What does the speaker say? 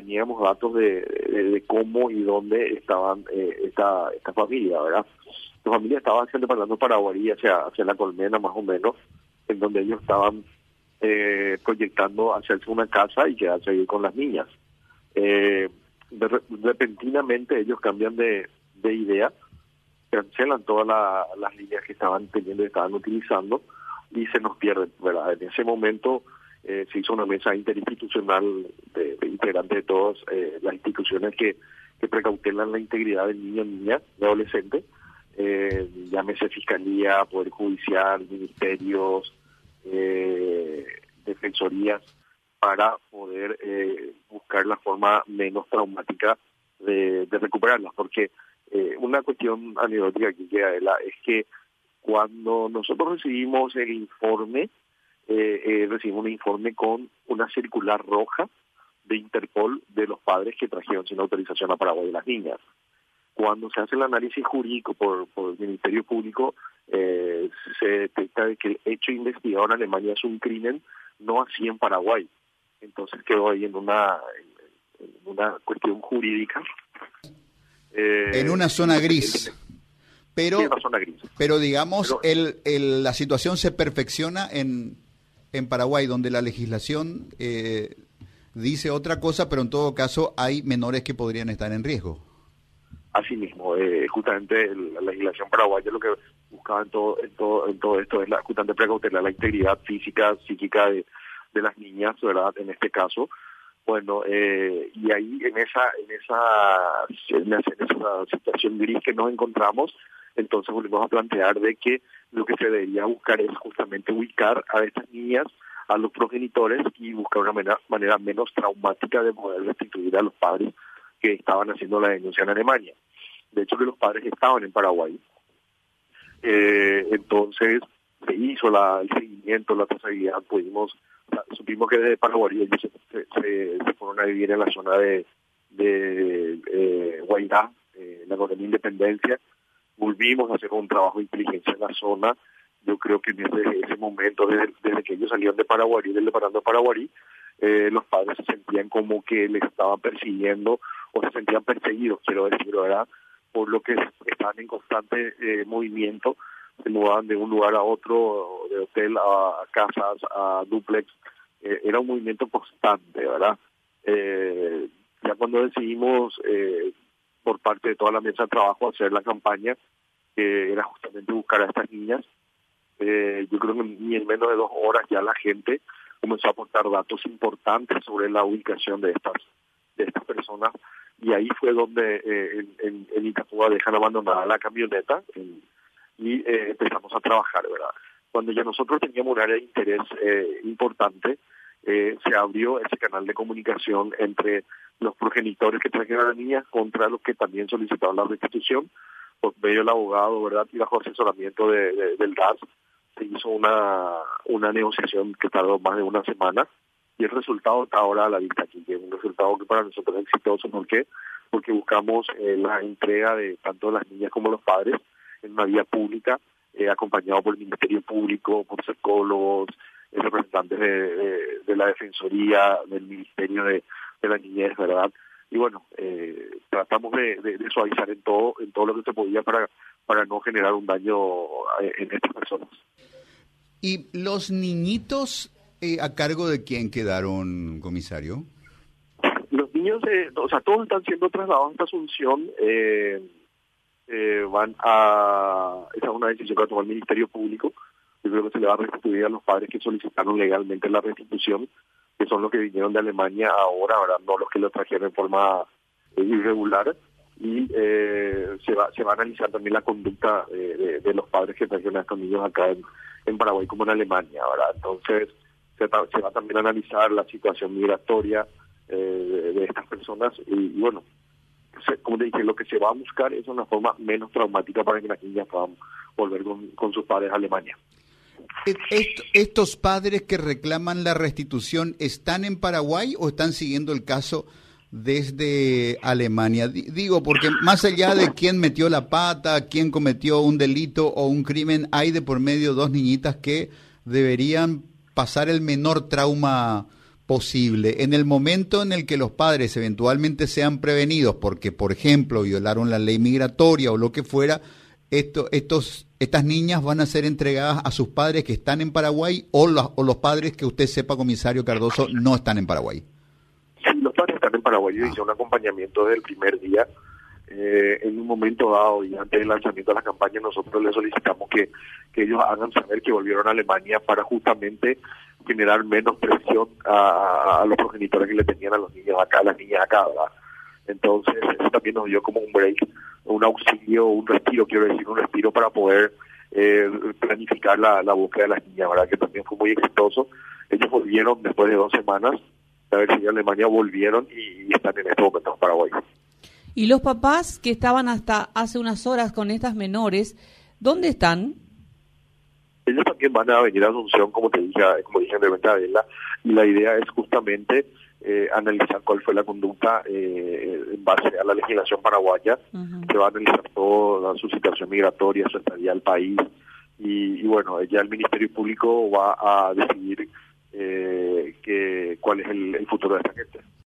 teníamos datos de, cómo y dónde estaban eh, esta, esta familia, ¿verdad? La familia estaba haciendo para Paraguay hacia, hacia la colmena más o menos, en donde ellos estaban eh, proyectando hacerse una casa y quedarse ahí con las niñas. Eh, repentinamente ellos cambian de, de idea, cancelan todas las líneas que estaban teniendo y estaban utilizando y se nos pierden, ¿verdad? En ese momento eh, se hizo una mesa interinstitucional de, integrantes de todas eh, las instituciones que, que precautelan la integridad del niño, niña, de adolescente, eh, llámese Fiscalía, Poder Judicial, Ministerios, eh, Defensorías, para poder eh, buscar la forma menos traumática de, de recuperarlas, porque una cuestión anecdótica aquí queda es que cuando nosotros recibimos el informe, eh, eh, recibimos un informe con una circular roja de Interpol de los padres que trajeron sin autorización a Paraguay de las niñas. Cuando se hace el análisis jurídico por, por el Ministerio Público, eh, se detecta de que el hecho investigado en Alemania es un crimen, no así en Paraguay. Entonces quedó ahí en una, en una cuestión jurídica eh, en una zona gris. Pero, pero digamos, el, el, la situación se perfecciona en, en Paraguay, donde la legislación eh, dice otra cosa, pero en todo caso hay menores que podrían estar en riesgo. Así mismo, eh, justamente la legislación paraguaya lo que buscaba en todo, en todo, en todo esto es la, justamente precautelar la integridad física, psíquica de, las niñas, ¿verdad? En este caso, bueno, eh, y ahí en esa, en esa, en esa situación gris que nos encontramos, entonces volvemos a plantear de que lo que se debería buscar es justamente ubicar a estas niñas, a los progenitores y buscar una manera, menos traumática de poder restituir a los padres que estaban haciendo la denuncia en Alemania. De hecho, que los padres estaban en Paraguay. Eh, entonces, se hizo el seguimiento, la trazabilidad, pudimos supimos que desde Paraguay ellos se, fueron a vivir en la zona de, de eh, eh, la colonia Independencia. Volvimos a hacer un trabajo de inteligencia en la zona. Yo creo que desde ese momento, desde, que ellos salieron de Paraguay, del departamento de Paraguay, eh, los padres se sentían como que les estaban persiguiendo o se sentían perseguidos, quiero decir, ¿verdad? Por lo que estaban en constante eh, movimiento se mudaban de un lugar a otro, de hotel a, casas, a duplex. Eh, era un movimiento constante, ¿verdad? Eh, ya cuando decidimos, por parte de toda la mesa de trabajo, hacer la campaña, que era justamente buscar a estas niñas, yo creo que ni en menos de dos horas ya la gente comenzó a aportar datos importantes sobre la ubicación de estas de estas personas y ahí fue donde en, en, Itapúa dejan abandonada la camioneta y eh, empezamos a trabajar, ¿verdad? Cuando ya nosotros teníamos un área de interés eh, importante, eh, se abrió ese canal de comunicación entre los progenitores que trajeron a la niña contra los que también solicitaban la restitución. Por medio del abogado, ¿verdad? Y bajo asesoramiento de, del DAS, se hizo una, una negociación que tardó más de una semana y el resultado está ahora a la vista aquí, es un resultado que para nosotros es exitoso. ¿Por qué? Porque buscamos la entrega de tanto las niñas como los padres en una vía pública, eh, acompañado por el Ministerio Público, por psicólogos, eh, representantes de, de, la Defensoría, del Ministerio de, de la Niñez, ¿verdad? Y bueno, eh, tratamos de, de, suavizar en todo, en todo lo que se podía para, para no generar un daño en estas personas. ¿Y los niñitos a cargo de quién quedaron, comisario? Los niños, o sea, todos están siendo trasladados a esta Asunción. Eh, eh, van a, esa es una decisión que va a tomar el Ministerio Público, yo creo que se le va a restituir a los padres que solicitaron legalmente la restitución, que son los que vinieron de Alemania ahora, ahora no los que lo trajeron en forma eh, irregular, y eh, se va se va a analizar también la conducta de, de, los padres que trajeron a estos niños acá en, Paraguay como en Alemania, ¿verdad? Entonces se, se va también a analizar la situación migratoria eh, de, estas personas y, bueno, como te dije, lo que se va a buscar es una forma menos traumática para que las niñas puedan volver con, sus padres a Alemania. ¿Estos padres que reclaman la restitución están en Paraguay o están siguiendo el caso desde Alemania? Digo, porque más allá de quién metió la pata, quién cometió un delito o un crimen, hay de por medio dos niñitas que deberían pasar el menor trauma posible. En el momento en el que los padres eventualmente sean prevenidos porque, por ejemplo, violaron la ley migratoria o lo que fuera, esto, estos, estas niñas van a ser entregadas a sus padres que están en Paraguay o los, o los padres que usted sepa, comisario Cardoso, no están en Paraguay. Sí, los padres están en Paraguay. Yo hice un acompañamiento desde el primer día. Eh, en un momento dado y antes del lanzamiento de la campaña, nosotros les solicitamos que, que ellos hagan saber que volvieron a Alemania para justamente generar menos presión a, los progenitores que le tenían a los niños acá, a las niñas acá, ¿verdad? Entonces, eso también nos dio como un break, un auxilio, un respiro, quiero decir, un respiro para poder eh, planificar la, la búsqueda de las niñas, ¿verdad? Que también fue muy exitoso. Ellos volvieron después de dos semanas, a ver si en Alemania volvieron y, están en este momento en Paraguay. ¿Y los papás que estaban hasta hace unas horas con estas menores, dónde están? Ellos también van a venir a Asunción, como te dije, como dije en la y la idea es justamente eh, analizar cuál fue la conducta eh, en base a la legislación paraguaya, que va a analizar toda su situación migratoria, su estadía al país, y, bueno, ya el Ministerio Público va a decidir eh, que, cuál es el futuro de esta gente.